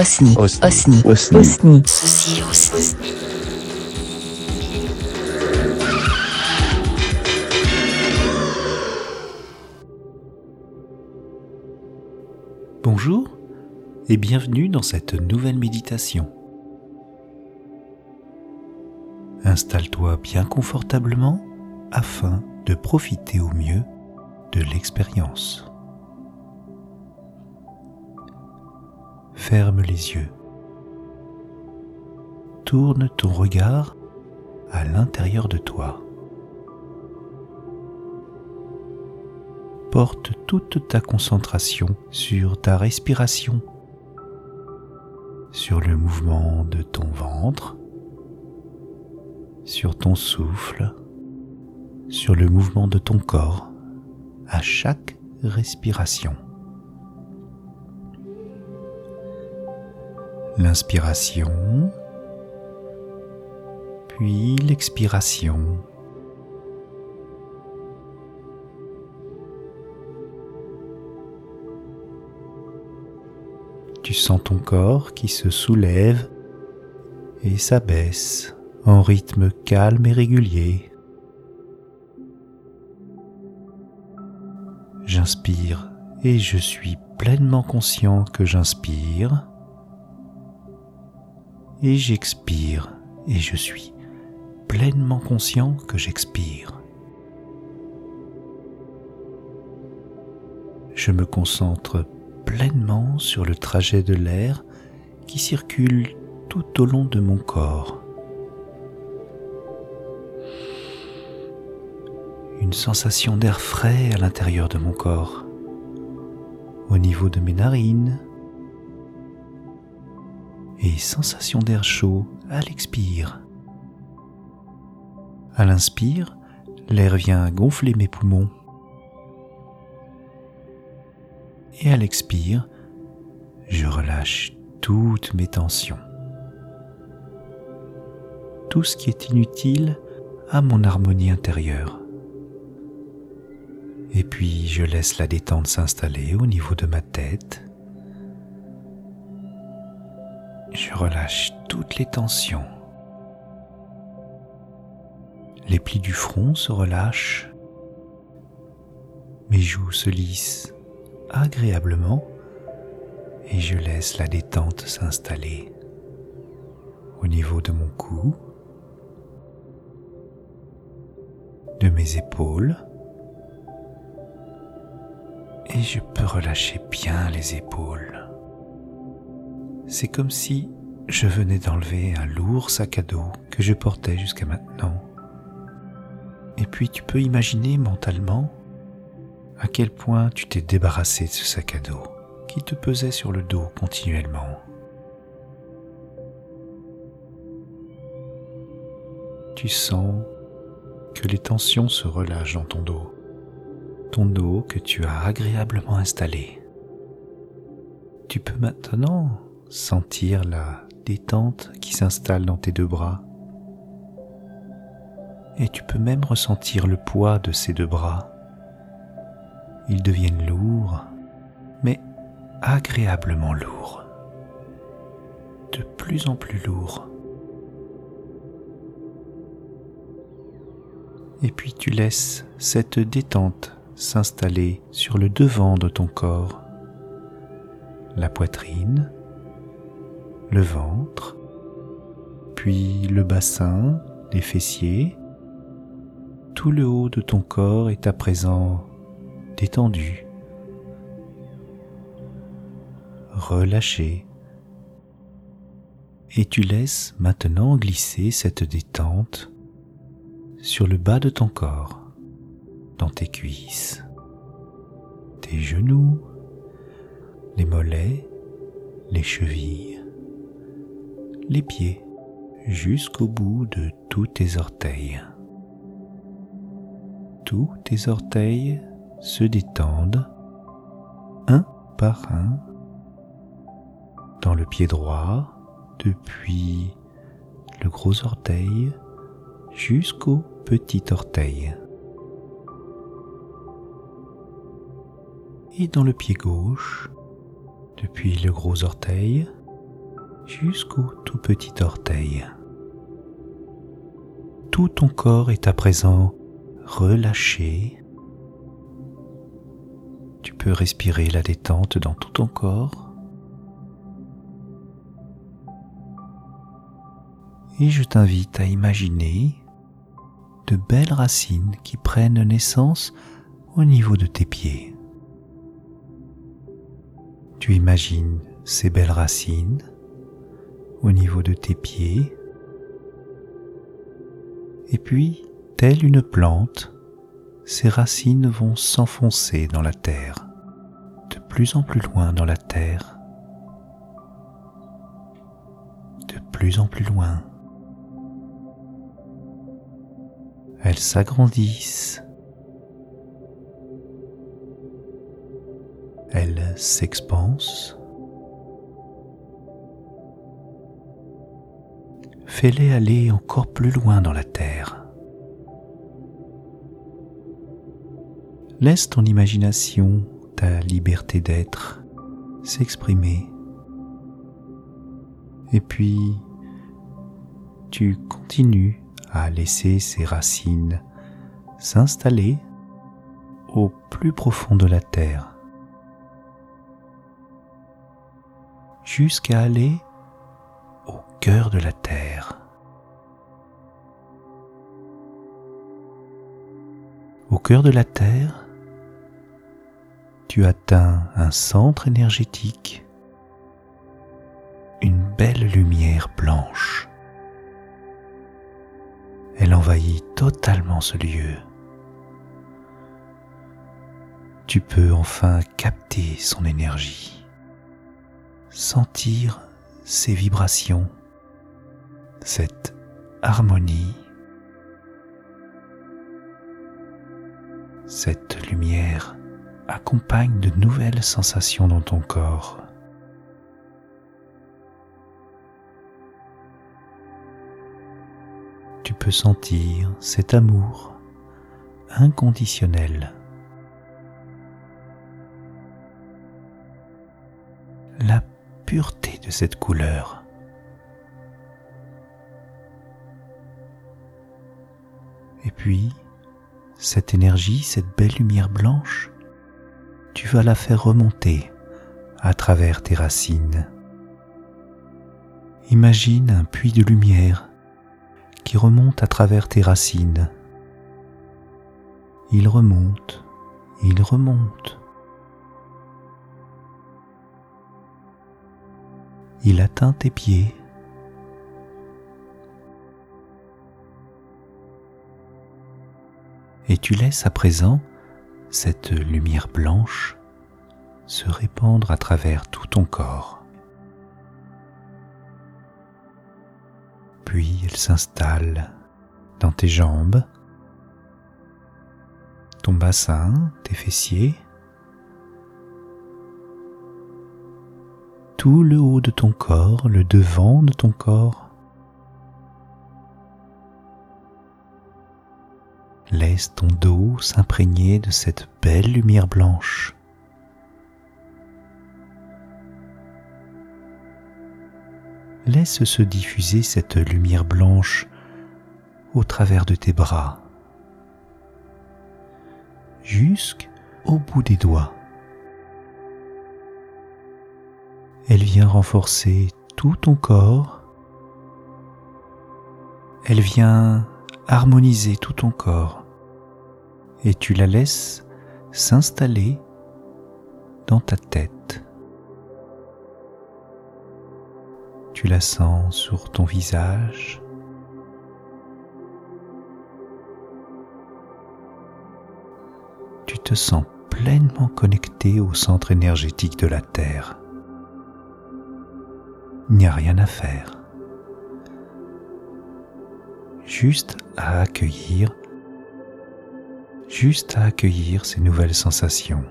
Osni. Osni. Osni. Osni. Osni. Ceci aussi. Bonjour et bienvenue dans cette nouvelle méditation. Installe-toi bien confortablement afin de profiter au mieux de l'expérience. Ferme les yeux. Tourne ton regard à l'intérieur de toi. Porte toute ta concentration sur ta respiration, sur le mouvement de ton ventre, sur ton souffle, sur le mouvement de ton corps à chaque respiration. L'inspiration, puis l'expiration. Tu sens ton corps qui se soulève et s'abaisse en rythme calme et régulier. J'inspire et je suis pleinement conscient que j'inspire. Et j'expire et je suis pleinement conscient que j'expire. Je me concentre pleinement sur le trajet de l'air qui circule tout au long de mon corps. Une sensation d'air frais à l'intérieur de mon corps, au niveau de mes narines, et sensation d'air chaud à l'expire. À l'inspire, l'air vient gonfler mes poumons. Et à l'expire, je relâche toutes mes tensions. Tout ce qui est inutile à mon harmonie intérieure. Et puis je laisse la détente s'installer au niveau de ma tête. Je relâche toutes les tensions. Les plis du front se relâchent. Mes joues se lissent agréablement et je laisse la détente s'installer au niveau de mon cou, de mes épaules et je peux relâcher bien les épaules. C'est comme si je venais d'enlever un lourd sac à dos que je portais jusqu'à maintenant. Et puis tu peux imaginer mentalement à quel point tu t'es débarrassé de ce sac à dos qui te pesait sur le dos continuellement. Tu sens que les tensions se relâchent dans ton dos, ton dos que tu as agréablement installé. Tu peux maintenant sentir la détente qui s'installe dans tes deux bras. Et tu peux même ressentir le poids de ces deux bras. Ils deviennent lourds, mais agréablement lourds. De plus en plus lourds. Et puis tu laisses cette détente s'installer sur le devant de ton corps, la poitrine, le ventre, puis le bassin, les fessiers. Tout le haut de ton corps est à présent détendu, relâché. Et tu laisses maintenant glisser cette détente sur le bas de ton corps, dans tes cuisses, tes genoux, les mollets, les chevilles, les pieds jusqu'au bout de tous tes orteils. Tous tes orteils se détendent un par un dans le pied droit depuis le gros orteil jusqu'au petit orteil. Et dans le pied gauche depuis le gros orteil jusqu'au tout petit orteil. Tout ton corps est à présent relâché. Tu peux respirer la détente dans tout ton corps. Et je t'invite à imaginer de belles racines qui prennent naissance au niveau de tes pieds. Tu imagines ces belles racines au niveau de tes pieds. Et puis, telle une plante, ces racines vont s'enfoncer dans la terre, de plus en plus loin dans la terre, de plus en plus loin. Elles s'agrandissent, elles s'expansent, fais-les aller encore plus loin dans la terre. Laisse ton imagination, ta liberté d'être, s'exprimer. Et puis, tu continues à laisser ces racines s'installer au plus profond de la terre, jusqu'à aller cœur de la terre. Au cœur de la terre, tu atteins un centre énergétique, une belle lumière blanche. Elle envahit totalement ce lieu. Tu peux enfin capter son énergie, sentir ses vibrations, cette harmonie, cette lumière accompagne de nouvelles sensations dans ton corps. Tu peux sentir cet amour inconditionnel. La pureté de cette couleur. Puis, cette énergie, cette belle lumière blanche, tu vas la faire remonter à travers tes racines. Imagine un puits de lumière qui remonte à travers tes racines. Il remonte, il remonte. Il atteint tes pieds. Et tu laisses à présent cette lumière blanche se répandre à travers tout ton corps. Puis elle s'installe dans tes jambes, ton bassin, tes fessiers, tout le haut de ton corps, le devant de ton corps. Laisse ton dos s'imprégner de cette belle lumière blanche. Laisse se diffuser cette lumière blanche au travers de tes bras, jusqu'au bout des doigts. Elle vient renforcer tout ton corps. Elle vient harmoniser tout ton corps. Et tu la laisses s'installer dans ta tête. Tu la sens sur ton visage. Tu te sens pleinement connecté au centre énergétique de la Terre. Il n'y a rien à faire. Juste à accueillir, juste à accueillir ces nouvelles sensations,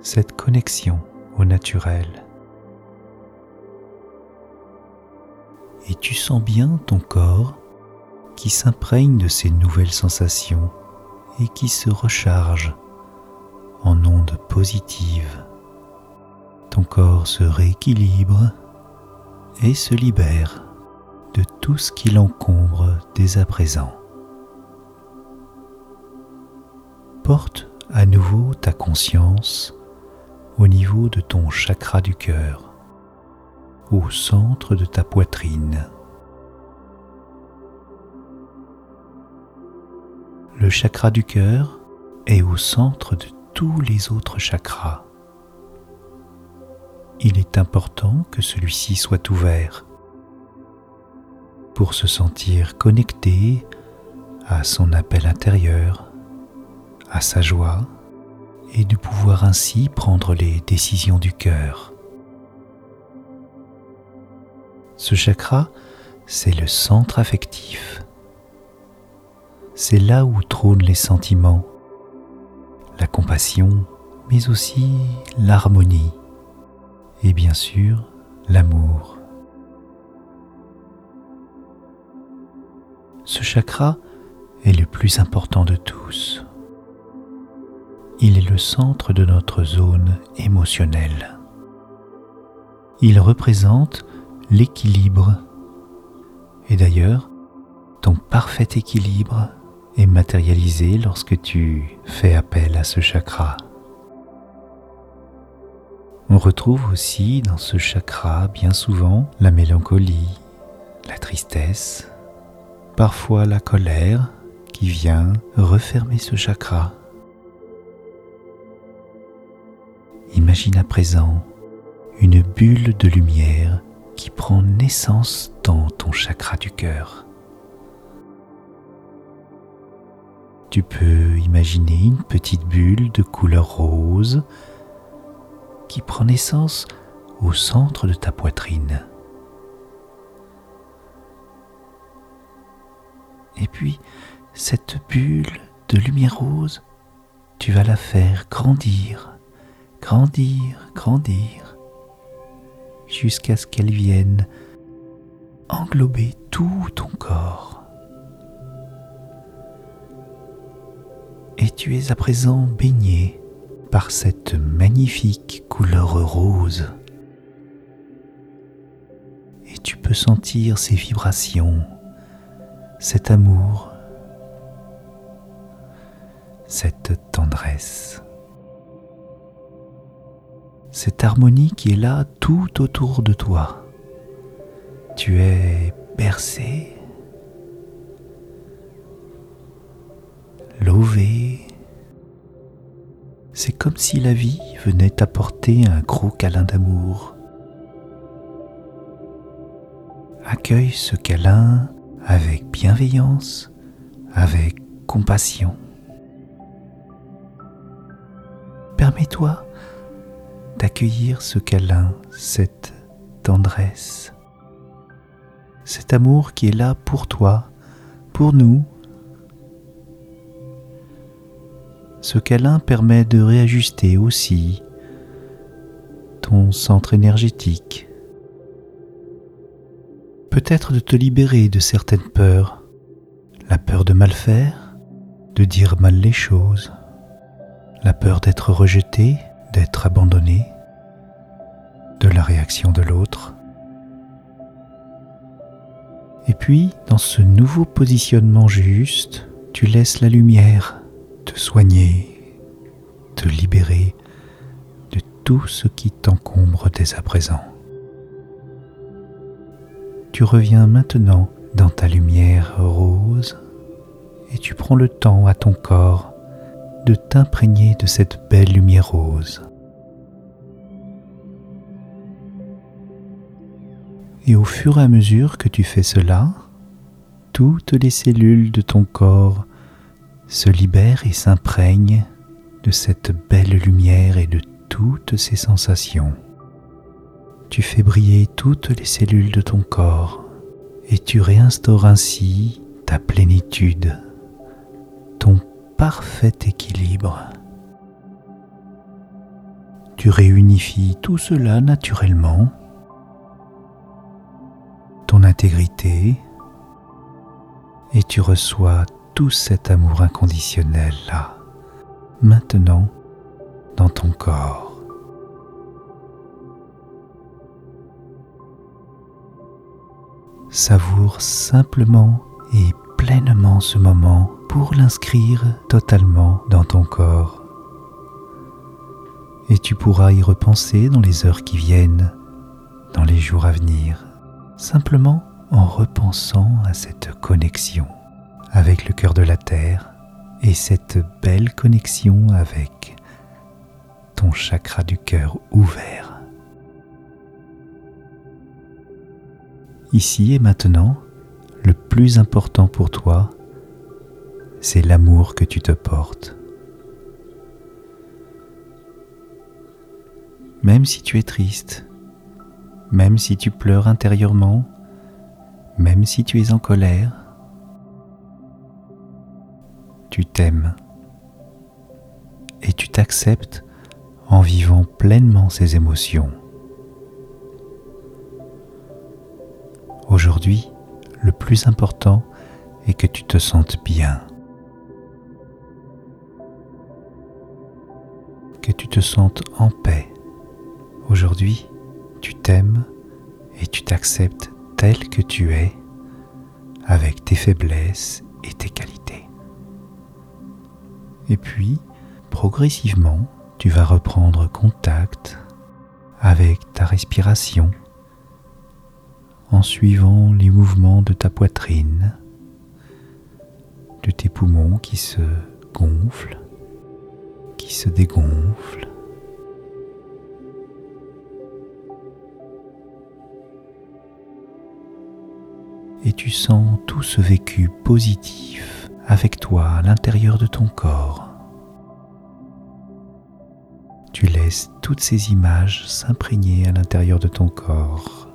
cette connexion au naturel. Et tu sens bien ton corps qui s'imprègne de ces nouvelles sensations et qui se recharge en ondes positives. Ton corps se rééquilibre et se libère de tout ce qui l'encombre dès à présent. Porte à nouveau ta conscience au niveau de ton chakra du cœur, au centre de ta poitrine. Le chakra du cœur est au centre de tous les autres chakras. Il est important que celui-ci soit ouvert pour se sentir connecté à son appel intérieur, à sa joie et de pouvoir ainsi prendre les décisions du cœur. Ce chakra, c'est le centre affectif. C'est là où trônent les sentiments, la compassion, mais aussi l'harmonie et bien sûr l'amour. Ce chakra est le plus important de tous. Il est le centre de notre zone émotionnelle. Il représente l'équilibre. Et d'ailleurs, ton parfait équilibre est matérialisé lorsque tu fais appel à ce chakra. On retrouve aussi dans ce chakra bien souvent la mélancolie, la tristesse, parfois la colère qui vient refermer ce chakra. Imagine à présent une bulle de lumière qui prend naissance dans ton chakra du cœur. Tu peux imaginer une petite bulle de couleur rose qui prend naissance au centre de ta poitrine. Et puis, cette bulle de lumière rose, tu vas la faire grandir, grandir, grandir, jusqu'à ce qu'elle vienne englober tout ton corps. Et tu es à présent baigné par cette magnifique couleur rose. Et tu peux sentir ces vibrations, cet amour, cette tendresse, cette harmonie qui est là tout autour de toi. Tu es bercé, lové, c'est comme si la vie venait t'apporter un gros câlin d'amour. Accueille ce câlin avec bienveillance, avec compassion. Permets-toi d'accueillir ce câlin, cette tendresse, cet amour qui est là pour toi, pour nous, Ce câlin permet de réajuster aussi ton centre énergétique. Peut-être de te libérer de certaines peurs. La peur de mal faire, de dire mal les choses. La peur d'être rejeté, d'être abandonné, de la réaction de l'autre. Et puis, dans ce nouveau positionnement juste, tu laisses la lumière te soigner, te libérer de tout ce qui t'encombre dès à présent. Tu reviens maintenant dans ta lumière rose et tu prends le temps à ton corps de t'imprégner de cette belle lumière rose. Et au fur et à mesure que tu fais cela, toutes les cellules de ton corps se libère et s'imprègne de cette belle lumière et de toutes ces sensations. Tu fais briller toutes les cellules de ton corps et tu réinstaures ainsi ta plénitude, ton parfait équilibre. Tu réunifies tout cela naturellement, ton intégrité, et tu reçois tout cet amour inconditionnel là, maintenant dans ton corps. Savoure simplement et pleinement ce moment pour l'inscrire totalement dans ton corps. Et tu pourras y repenser dans les heures qui viennent, dans les jours à venir, simplement en repensant à cette connexion avec le cœur de la Terre et cette belle connexion avec ton chakra du cœur ouvert. Ici et maintenant, le plus important pour toi, c'est l'amour que tu te portes. Même si tu es triste, même si tu pleures intérieurement, même si tu es en colère, tu t'aimes et tu t'acceptes en vivant pleinement ces émotions. Aujourd'hui, le plus important est que tu te sentes bien, que tu te sentes en paix. Aujourd'hui, tu t'aimes et tu t'acceptes tel que tu es, avec tes faiblesses et tes qualités. Et puis, progressivement, tu vas reprendre contact avec ta respiration en suivant les mouvements de ta poitrine, de tes poumons qui se gonflent, qui se dégonflent. Et tu sens tout ce vécu positif avec toi à l'intérieur de ton corps. Tu laisses toutes ces images s'imprégner à l'intérieur de ton corps.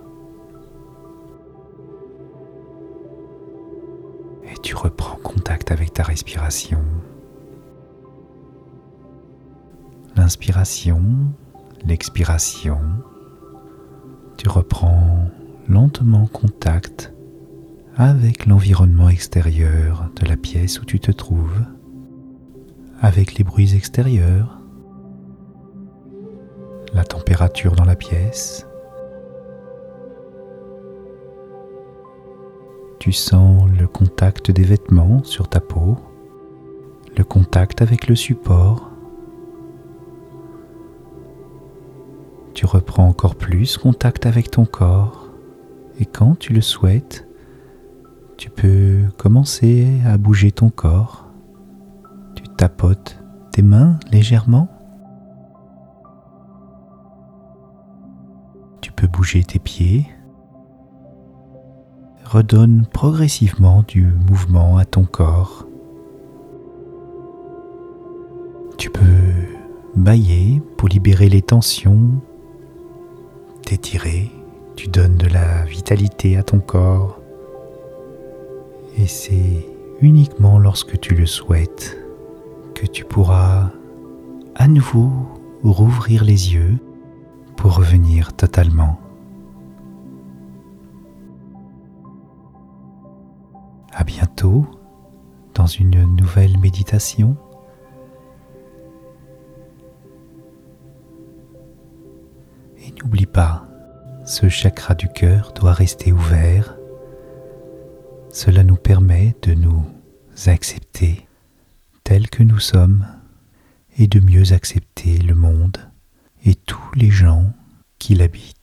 Avec ta respiration. L'inspiration, l'expiration. Tu reprends lentement contact avec l'environnement extérieur de la pièce où tu te trouves, avec les bruits extérieurs, la température dans la pièce, Tu sens le contact des vêtements sur ta peau, le contact avec le support. Tu reprends encore plus contact avec ton corps et quand tu le souhaites, tu peux commencer à bouger ton corps. Tu tapotes tes mains légèrement. Tu peux bouger tes pieds redonne progressivement du mouvement à ton corps. Tu peux bailler pour libérer les tensions, t'étirer, tu donnes de la vitalité à ton corps. Et c'est uniquement lorsque tu le souhaites que tu pourras à nouveau rouvrir les yeux pour revenir totalement dans une nouvelle méditation. Et n'oublie pas, ce chakra du cœur doit rester ouvert. Cela nous permet de nous accepter tels que nous sommes et de mieux accepter le monde et tous les gens qui l'habitent.